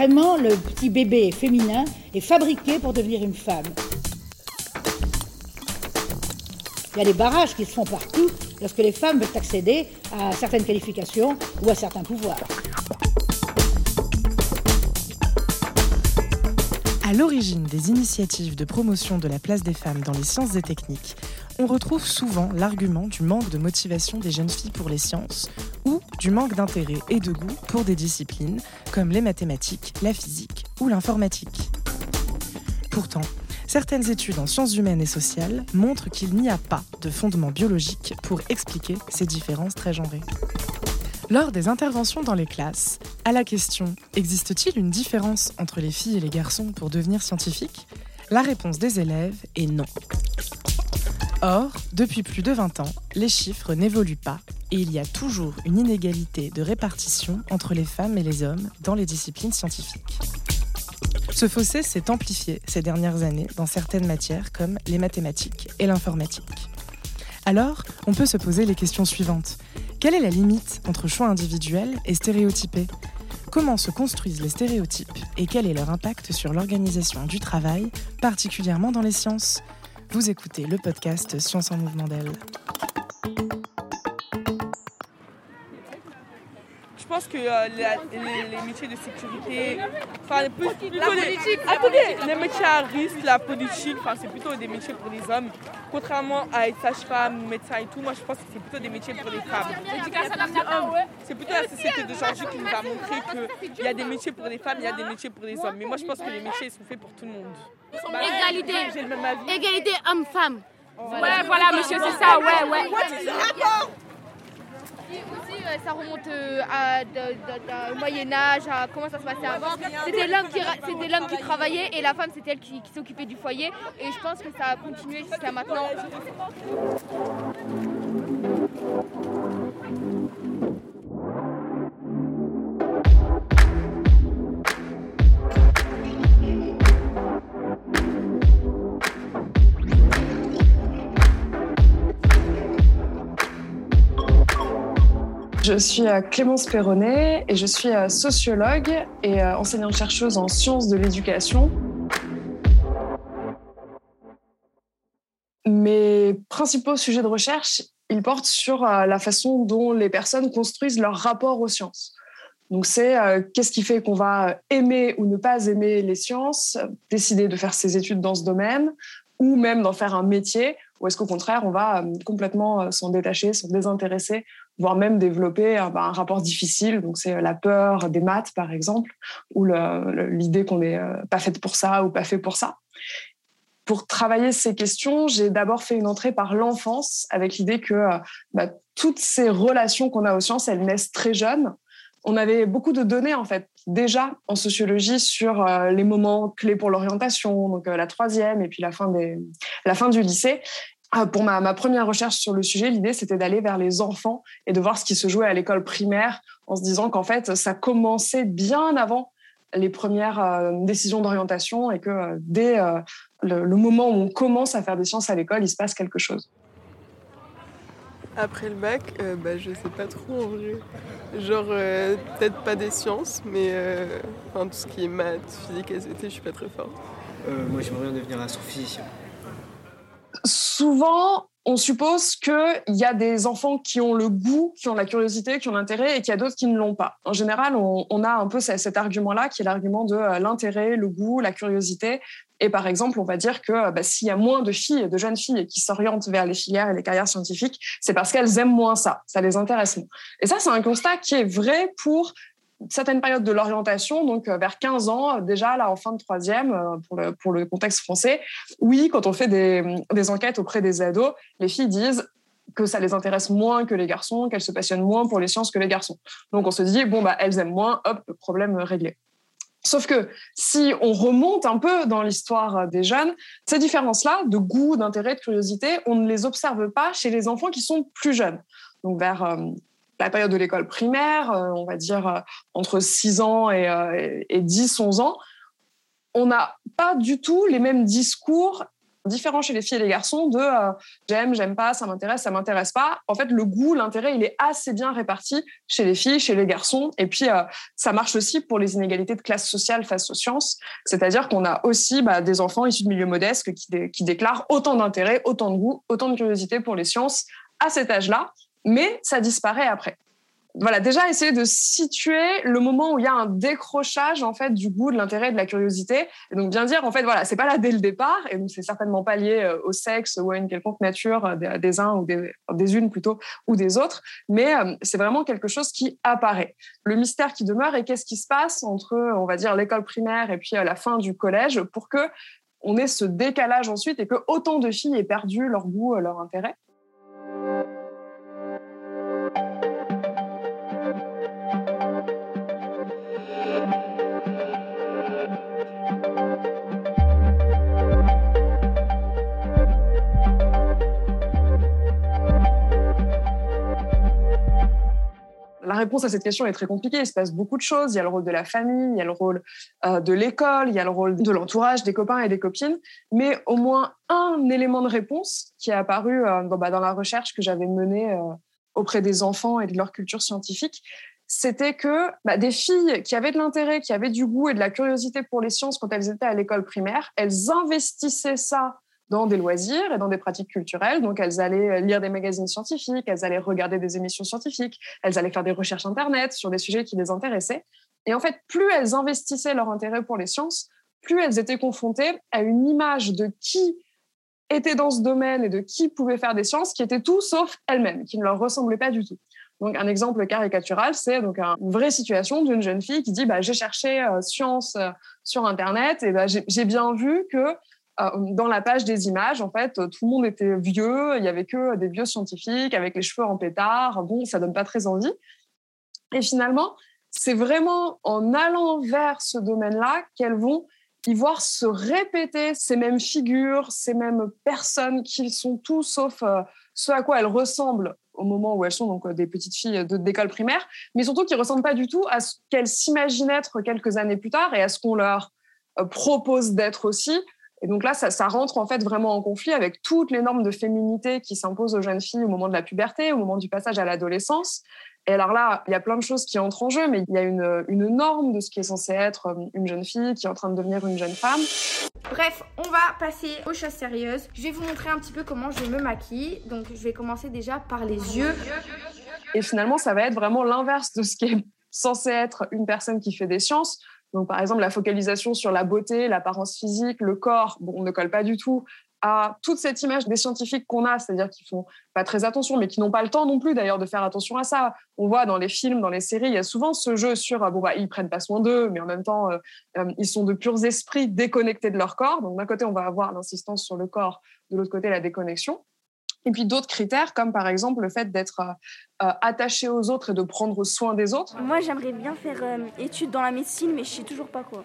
Vraiment, le petit bébé féminin est fabriqué pour devenir une femme. Il y a des barrages qui se font partout lorsque les femmes veulent accéder à certaines qualifications ou à certains pouvoirs. À l'origine des initiatives de promotion de la place des femmes dans les sciences et techniques, on retrouve souvent l'argument du manque de motivation des jeunes filles pour les sciences ou du manque d'intérêt et de goût pour des disciplines comme les mathématiques, la physique ou l'informatique. Pourtant, Certaines études en sciences humaines et sociales montrent qu'il n'y a pas de fondement biologique pour expliquer ces différences très genrées. Lors des interventions dans les classes, à la question Existe-t-il une différence entre les filles et les garçons pour devenir scientifiques? La réponse des élèves est non. Or, depuis plus de 20 ans, les chiffres n'évoluent pas et il y a toujours une inégalité de répartition entre les femmes et les hommes dans les disciplines scientifiques. Ce fossé s'est amplifié ces dernières années dans certaines matières comme les mathématiques et l'informatique. Alors, on peut se poser les questions suivantes. Quelle est la limite entre choix individuel et stéréotypé Comment se construisent les stéréotypes et quel est leur impact sur l'organisation du travail, particulièrement dans les sciences? Vous écoutez le podcast Sciences en mouvement d'elle. Pense que euh, les, métiers de sécurité, enfin, plus, la politique, attendez, les métiers à risque, la politique, enfin, c'est plutôt des métiers pour les hommes. Contrairement à être sage-femme, médecin et tout, moi je pense que c'est plutôt des métiers pour les femmes. C'est plutôt la société d'aujourd'hui qui nous a montré qu'il y a des métiers pour les femmes, il y a des métiers pour les hommes. Mais moi je pense que les métiers sont faits pour tout le monde. Bah, Égalité. J'ai le même avis. Égalité homme-femme. Ouais, voilà, monsieur, c'est ça, ouais, ouais. Euh, ça remonte euh, à, au Moyen-Âge, à comment ça se passait avant. C'était l'homme qui, qui travaillait et la femme, c'était elle qui, qui s'occupait du foyer. Et je pense que ça a continué jusqu'à maintenant. Je suis euh, Clémence Perronnet et je suis euh, sociologue et euh, enseignante-chercheuse en sciences de l'éducation. Mes principaux sujets de recherche, ils portent sur la façon dont les personnes construisent leur rapport aux sciences. Donc c'est qu'est-ce qui fait qu'on va aimer ou ne pas aimer les sciences, décider de faire ses études dans ce domaine, ou même d'en faire un métier, ou est-ce qu'au contraire, on va complètement s'en détacher, s'en désintéresser voire même développer un, bah, un rapport difficile. Donc, c'est la peur des maths, par exemple, ou l'idée qu'on n'est euh, pas faite pour ça ou pas fait pour ça. Pour travailler ces questions, j'ai d'abord fait une entrée par l'enfance, avec l'idée que euh, bah, toutes ces relations qu'on a aux sciences, elles naissent très jeunes. On avait beaucoup de données, en fait, déjà en sociologie sur euh, les moments clés pour l'orientation, donc la troisième et puis la fin, des, la fin du lycée. Ah, pour ma, première recherche sur le sujet, l'idée c'était d'aller vers les enfants et de voir ce qui se jouait à l'école primaire en se disant qu'en fait ça commençait bien avant les premières euh, décisions d'orientation et que euh, dès euh, le, moment où on commence à faire des sciences à l'école, il se passe quelque chose. Après le bac, bah, je sais pas trop en vrai. Genre, peut-être pas des sciences, mais tout ce qui est maths, physique, SVT, je suis pas très forte. moi, j'aimerais bien devenir astrophysicien souvent, on suppose qu'il y a des enfants qui ont le goût, qui ont la curiosité, qui ont l'intérêt et qu'il y a d'autres qui ne l'ont pas. En général, on, a un peu cet argument-là qui est l'argument de euh, l'intérêt, le goût, la curiosité. Et par exemple, on va dire que euh, bah, s'il y a moins de filles, de jeunes filles qui s'orientent vers les filières et les carrières scientifiques, c'est parce qu'elles aiment moins ça, ça les intéresse moins. Et ça, c'est un constat qui est vrai pour certaines périodes de l'orientation, donc euh, vers 15 ans, euh, déjà là en fin de troisième, euh, pour le, pour le contexte français, oui, quand on fait des, des enquêtes auprès des ados, les filles disent que ça les intéresse moins que les garçons, qu'elles se passionnent moins pour les sciences que les garçons. Donc on se dit, bon, bah, elles aiment moins, hop, problème réglé. Sauf que si on remonte un peu dans l'histoire des jeunes, ces différences-là, de goût, d'intérêt, de curiosité, on ne les observe pas chez les enfants qui sont plus jeunes. Donc vers la période de l'école primaire, euh, on va dire euh, entre 6 ans et, 10, euh, 11 ans, on n'a pas du tout les mêmes discours différent chez les filles et les garçons de j'aime, j'aime pas, ça m'intéresse, ça m'intéresse pas. En fait, le goût, l'intérêt, il est assez bien réparti chez les filles, chez les garçons. Et puis, ça marche aussi pour les inégalités de classe sociale face aux sciences. C'est-à-dire qu'on a aussi bah, des enfants issus de milieux modestes qui déclarent autant d'intérêt, autant de goût, autant de curiosité pour les sciences à cet âge-là, mais ça disparaît après voilà, déjà essayer de situer le moment où il y a un décrochage en fait du goût, de l'intérêt, de la curiosité. Et donc bien dire en fait voilà, c'est pas là dès le départ et donc c'est certainement pas lié euh, au sexe ou à une quelconque nature euh, des, uns ou des, des, unes plutôt ou des autres, mais euh, c'est vraiment quelque chose qui apparaît. Le mystère qui demeure et qu'est-ce qui se passe entre on va dire l'école primaire et puis la fin du collège pour que on ait ce décalage ensuite et que autant de filles aient perdu leur goût, leur intérêt? Réponse à cette question est très compliquée. Il se passe beaucoup de choses. Il y a le rôle de la famille, il y a le rôle euh, de l'école, il y a le rôle de l'entourage, des copains et des copines. Mais au moins un élément de réponse qui est apparu euh, bah, dans la recherche que j'avais menée euh, auprès des enfants et de leur culture scientifique, c'était que bah, des filles qui avaient de l'intérêt, qui avaient du goût et de la curiosité pour les sciences quand elles étaient à l'école primaire, elles investissaient ça dans des loisirs et dans des pratiques culturelles. Donc, elles allaient euh, lire des magazines scientifiques, elles allaient regarder des émissions scientifiques, elles allaient faire des recherches Internet sur des sujets qui les intéressaient. Et en fait, plus elles investissaient leur intérêt pour les sciences, plus elles étaient confrontées à une image de qui était dans ce domaine et de qui pouvait faire des sciences qui était tout sauf elles-mêmes, qui ne leur ressemblaient pas du tout. Donc, un exemple caricatural, c'est donc une vraie situation d'une jeune fille qui dit bah, J'ai cherché euh, science euh, sur Internet et bah, j'ai bien vu que dans la page des images, en fait, tout le monde était vieux, il y avait que des vieux scientifiques avec les cheveux en pétard. Bon, ça donne pas très envie. Et finalement, c'est vraiment en allant vers ce domaine-là qu'elles vont y voir se répéter ces mêmes figures, ces mêmes personnes qui sont tout sauf euh, ce à quoi elles ressemblent au moment où elles sont donc des petites filles d'école primaire, mais surtout qui ressemblent pas du tout à ce qu'elles s'imaginent être quelques années plus tard et à ce qu'on leur euh, propose d'être aussi, et donc là, ça, rentre en fait vraiment en conflit avec toutes les normes de féminité qui s'imposent aux jeunes filles au moment de la puberté, au moment du passage à l'adolescence. Et alors là, il y a plein de choses qui entrent en jeu, mais il y a une, une norme de ce qui est censé être euh, une jeune fille qui est en train de devenir une jeune femme. Bref, on va passer aux choses sérieuses. Je vais vous montrer un petit peu comment je me maquille. Donc je vais commencer déjà par les yeux. Et finalement, ça va être vraiment l'inverse de ce qui est censé être une personne qui fait des sciences. Donc, par exemple, la focalisation sur la beauté, l'apparence physique, le corps, bon, on ne colle pas du tout à toute cette image des scientifiques qu'on a, c'est-à-dire qui font pas très attention, mais qui n'ont pas le temps non plus d'ailleurs de faire attention à ça. On voit dans les films, dans les séries, il y a souvent ce jeu sur bon bah ils prennent pas soin d'eux, mais en même temps euh, euh, ils sont de purs esprits déconnectés de leur corps. Donc d'un côté on va avoir l'insistance sur le corps, de l'autre côté la déconnexion. Et puis d'autres critères, comme par exemple le fait d'être euh, euh, attaché aux autres et de prendre soin des autres. Moi, j'aimerais bien faire euh, études dans la médecine, mais je sais toujours pas quoi.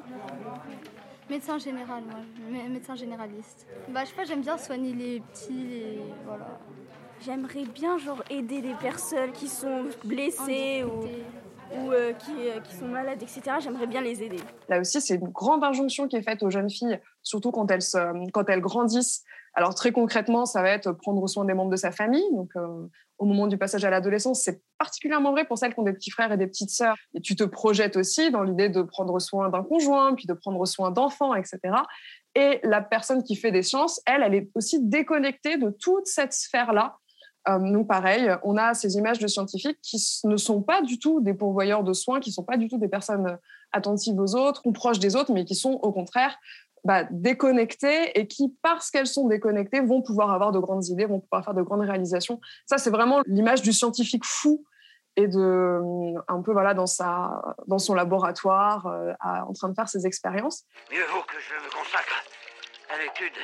Médecin général, moi. médecin généraliste. Bah, je sais pas, j'aime bien soigner les petits, et voilà. J'aimerais bien genre aider les personnes qui sont blessées ou ou euh, qui, euh, qui, sont malades, etc. J'aimerais bien les aider. Là aussi, c'est une grande injonction qui est faite aux jeunes filles, surtout quand elles, quand elles grandissent. Alors très concrètement, ça va être prendre soin des membres de sa famille. Donc euh, au moment du passage à l'adolescence, c'est particulièrement vrai pour celles qui ont des petits frères et des petites sœurs. Et tu te projettes aussi dans l'idée de prendre soin d'un conjoint, puis de prendre soin d'enfants, etc. Et la personne qui fait des sciences, elle, elle est aussi déconnectée de toute cette sphère-là euh, nous, pareil, on a ces images de scientifiques qui ne sont pas du tout des pourvoyeurs de soins, qui ne sont pas du tout des personnes attentives aux autres ou proches des autres, mais qui sont au contraire bah, déconnectées et qui, parce qu'elles sont déconnectées, vont pouvoir avoir de grandes idées, vont pouvoir faire de grandes réalisations. Ça, c'est vraiment l'image du scientifique fou et de un peu voilà dans sa dans son laboratoire euh, en train de faire ses expériences. Mieux vaut que je me consacre à l'étude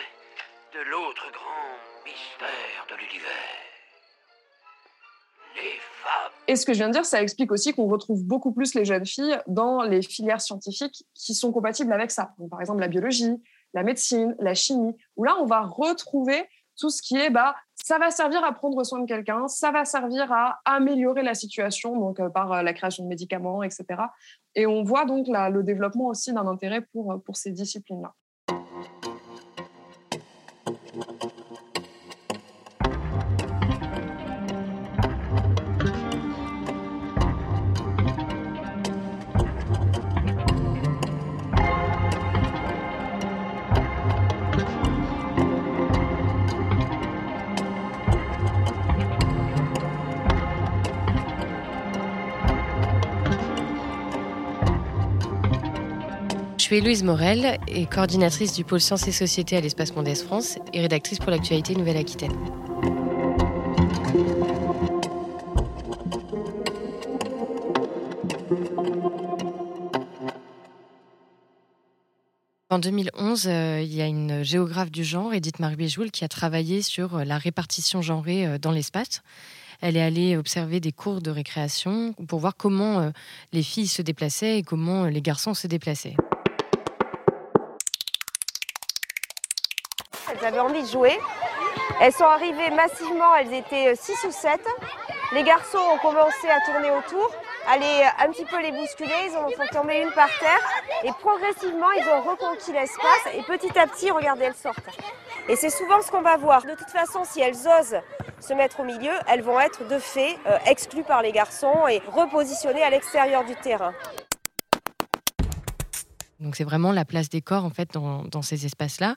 de l'autre grand mystère de l'univers. Et ce que je viens de dire, ça explique aussi qu'on retrouve beaucoup plus les jeunes filles dans les filières scientifiques qui sont compatibles avec ça. par exemple, la biologie, la médecine, la chimie, où là, on va retrouver tout ce qui est, bah, ça va servir à prendre soin de quelqu'un, ça va servir à améliorer la situation, donc euh, par euh, la création de médicaments, etc. Et on voit donc le développement aussi d'un intérêt pour, euh, pour ces disciplines-là. Suis Héloïse Morel et coordinatrice du pôle Sciences et Société à l'Espace Mondes France et rédactrice pour l'actualité Nouvelle-Aquitaine. En 2011, euh, il y a une géographe du genre, Edith Marie qui a travaillé sur euh, la répartition genrée euh, dans l'espace. Elle est allée observer des cours de récréation pour voir comment les filles se déplaçaient et comment les garçons se déplaçaient. Elles avaient envie de jouer. Elles sont arrivées massivement, elles étaient 6 ou 7. Les garçons ont commencé à tourner autour aller un petit peu les bousculer, ils ont fait tomber une par terre et progressivement ils ont reconquis l'espace et petit à petit, regardez, elles sortent. Et c'est souvent ce qu'on va voir. De toute façon, si elles osent se mettre au milieu, elles vont être de fait euh, exclues par les garçons et repositionnées à l'extérieur du terrain. Donc c'est vraiment la place des corps en fait dans, ces espaces-là.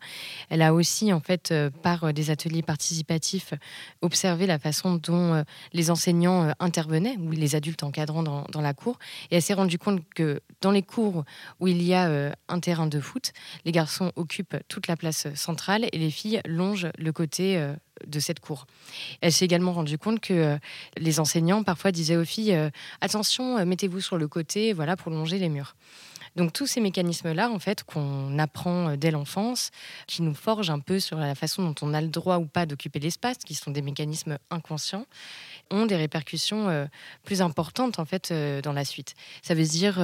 Elle a aussi en fait euh, par euh, des ateliers participatifs observé la façon dont euh, les enseignants intervenaient ou les adultes encadrants dans, la cour et elle s'est rendue compte que dans les cours où il y a un terrain de foot, les garçons occupent toute la place centrale et les filles longent le côté de cette cour. Elle s'est également rendue compte que les enseignants parfois disaient aux filles attention, mettez-vous sur le côté, voilà pour longer les murs. Donc tous ces mécanismes-là, en fait, qu'on apprend euh, dès l'enfance, qui nous forgent un peu sur la façon dont on a le droit ou pas d'occuper l'espace, qui sont des mécanismes inconscients, ont des répercussions euh, plus importantes en fait euh, dans la suite. Ça veut dire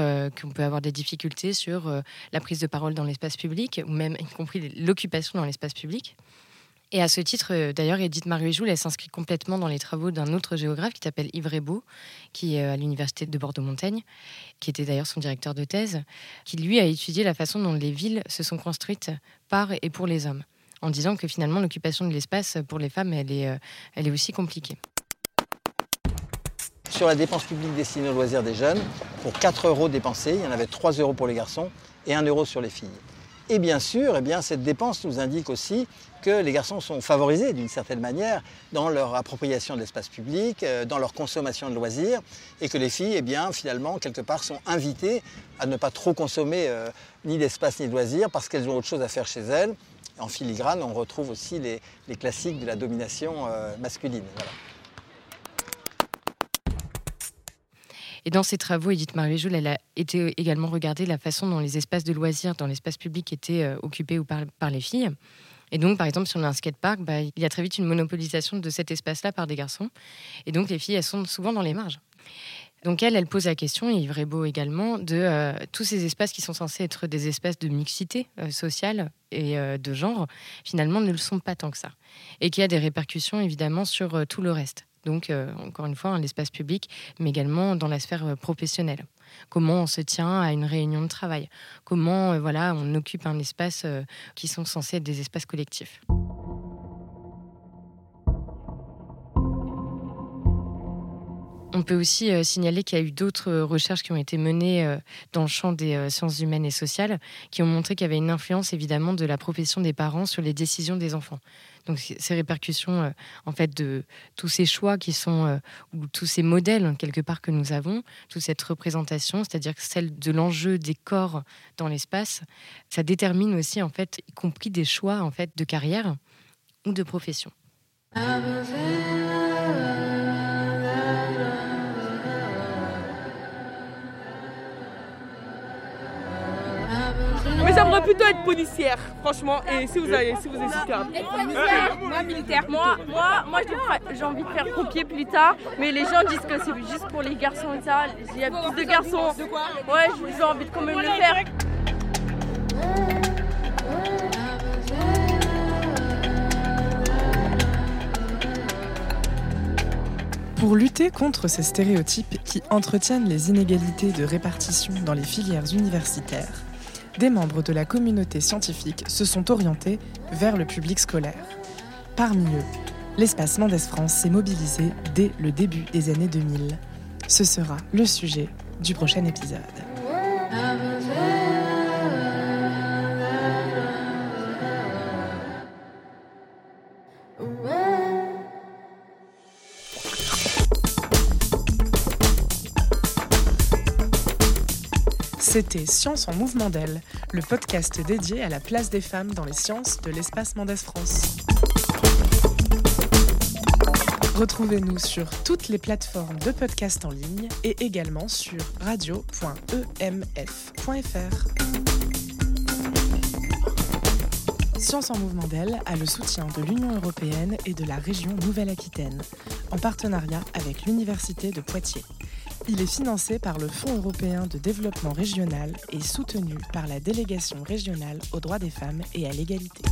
qu'on peut avoir des difficultés sur la prise de parole dans l'espace public ou même y compris l'occupation dans l'espace public. Et à ce titre, euh, d'ailleurs, Edith Marie-Joule, elle s'inscrit complètement dans les travaux d'un autre géographe qui s'appelle Yves Rebaud, qui est euh, à l'université de Bordeaux-Montaigne, qui était d'ailleurs son directeur de thèse, qui lui a étudié la façon dont les villes se sont construites par et pour les hommes, en disant que finalement l'occupation de l'espace pour les femmes, elle est, euh, elle est aussi compliquée. Sur la dépense publique destinée aux loisirs des jeunes, pour 4 euros dépensés, il y en avait 3 euros pour les garçons et 1 euro sur les filles. Et bien sûr, eh bien, cette dépense nous indique aussi que les garçons sont favorisés d'une certaine manière dans leur appropriation de l'espace public, euh, dans leur consommation de loisirs, et que les filles, eh finalement, quelque part, sont invitées à ne pas trop consommer euh, ni d'espace ni de loisirs parce qu'elles ont autre chose à faire chez elles. En filigrane, on retrouve aussi les, classiques de la domination euh, masculine. Et dans ses travaux, Edith marie elle a été également regarder la façon dont les espaces de loisirs dans l'espace public étaient euh, occupés ou par, les filles. Et donc, par exemple, si on a un skatepark, bah, il y a très vite une monopolisation de cet espace-là par des garçons. Et donc, les filles, elles sont souvent dans les marges. Donc elle, elle pose la question, et Yves Beau également, de euh, tous ces espaces qui sont censés être des espaces de mixité euh, sociale et de genre, finalement ne le sont pas tant que ça. Et qu'il y a des répercussions évidemment sur tout le reste. Donc, euh, encore une fois, l'espace public, mais également dans la sphère euh, professionnelle. Comment on se tient à une réunion de travail? Comment euh, voilà, on occupe un espace qui sont censés être des espaces collectifs? On peut aussi signaler qu'il y a eu d'autres recherches qui ont été menées dans le champ des sciences humaines et sociales, qui ont montré qu'il y avait une influence évidemment de la profession des parents sur les décisions des enfants. Donc ces répercussions, euh, en fait, de tous ces choix qui sont, euh, ou tous ces modèles, quelque part, que nous avons, toute cette représentation, c'est-à-dire celle de l'enjeu des corps dans l'espace, ça détermine aussi, en fait, y compris des choix, en fait, de carrière ou de profession. J'aimerais plutôt être policière, franchement. Et si vous avez, si vous hésitez Moi, militaire. Moi, moi, moi j'ai envie de faire pompier plus tard. Mais les gens disent que c'est juste pour les garçons et ça. Il y a plus de garçons. Ouais, j'ai envie de quand même le faire. Pour lutter contre ces stéréotypes qui entretiennent les inégalités de répartition dans les filières universitaires, des membres de la communauté scientifique se sont orientés vers le public scolaire. Parmi eux, l'espace Mendes France s'est mobilisé dès le début des années 2000. Ce sera le sujet du prochain épisode. C'était Science en mouvement d'elle, le podcast dédié à la place des femmes dans les sciences de l'espace Mendès France. Retrouvez-nous sur toutes les plateformes de podcast en ligne et également sur radio.emf.fr. Science en mouvement d'elle a le soutien de l'Union européenne et de la région Nouvelle-Aquitaine, en partenariat avec l'Université de Poitiers. Il est financé par le Fonds européen de développement régional et soutenu par la délégation régionale aux droits des femmes et à l'égalité.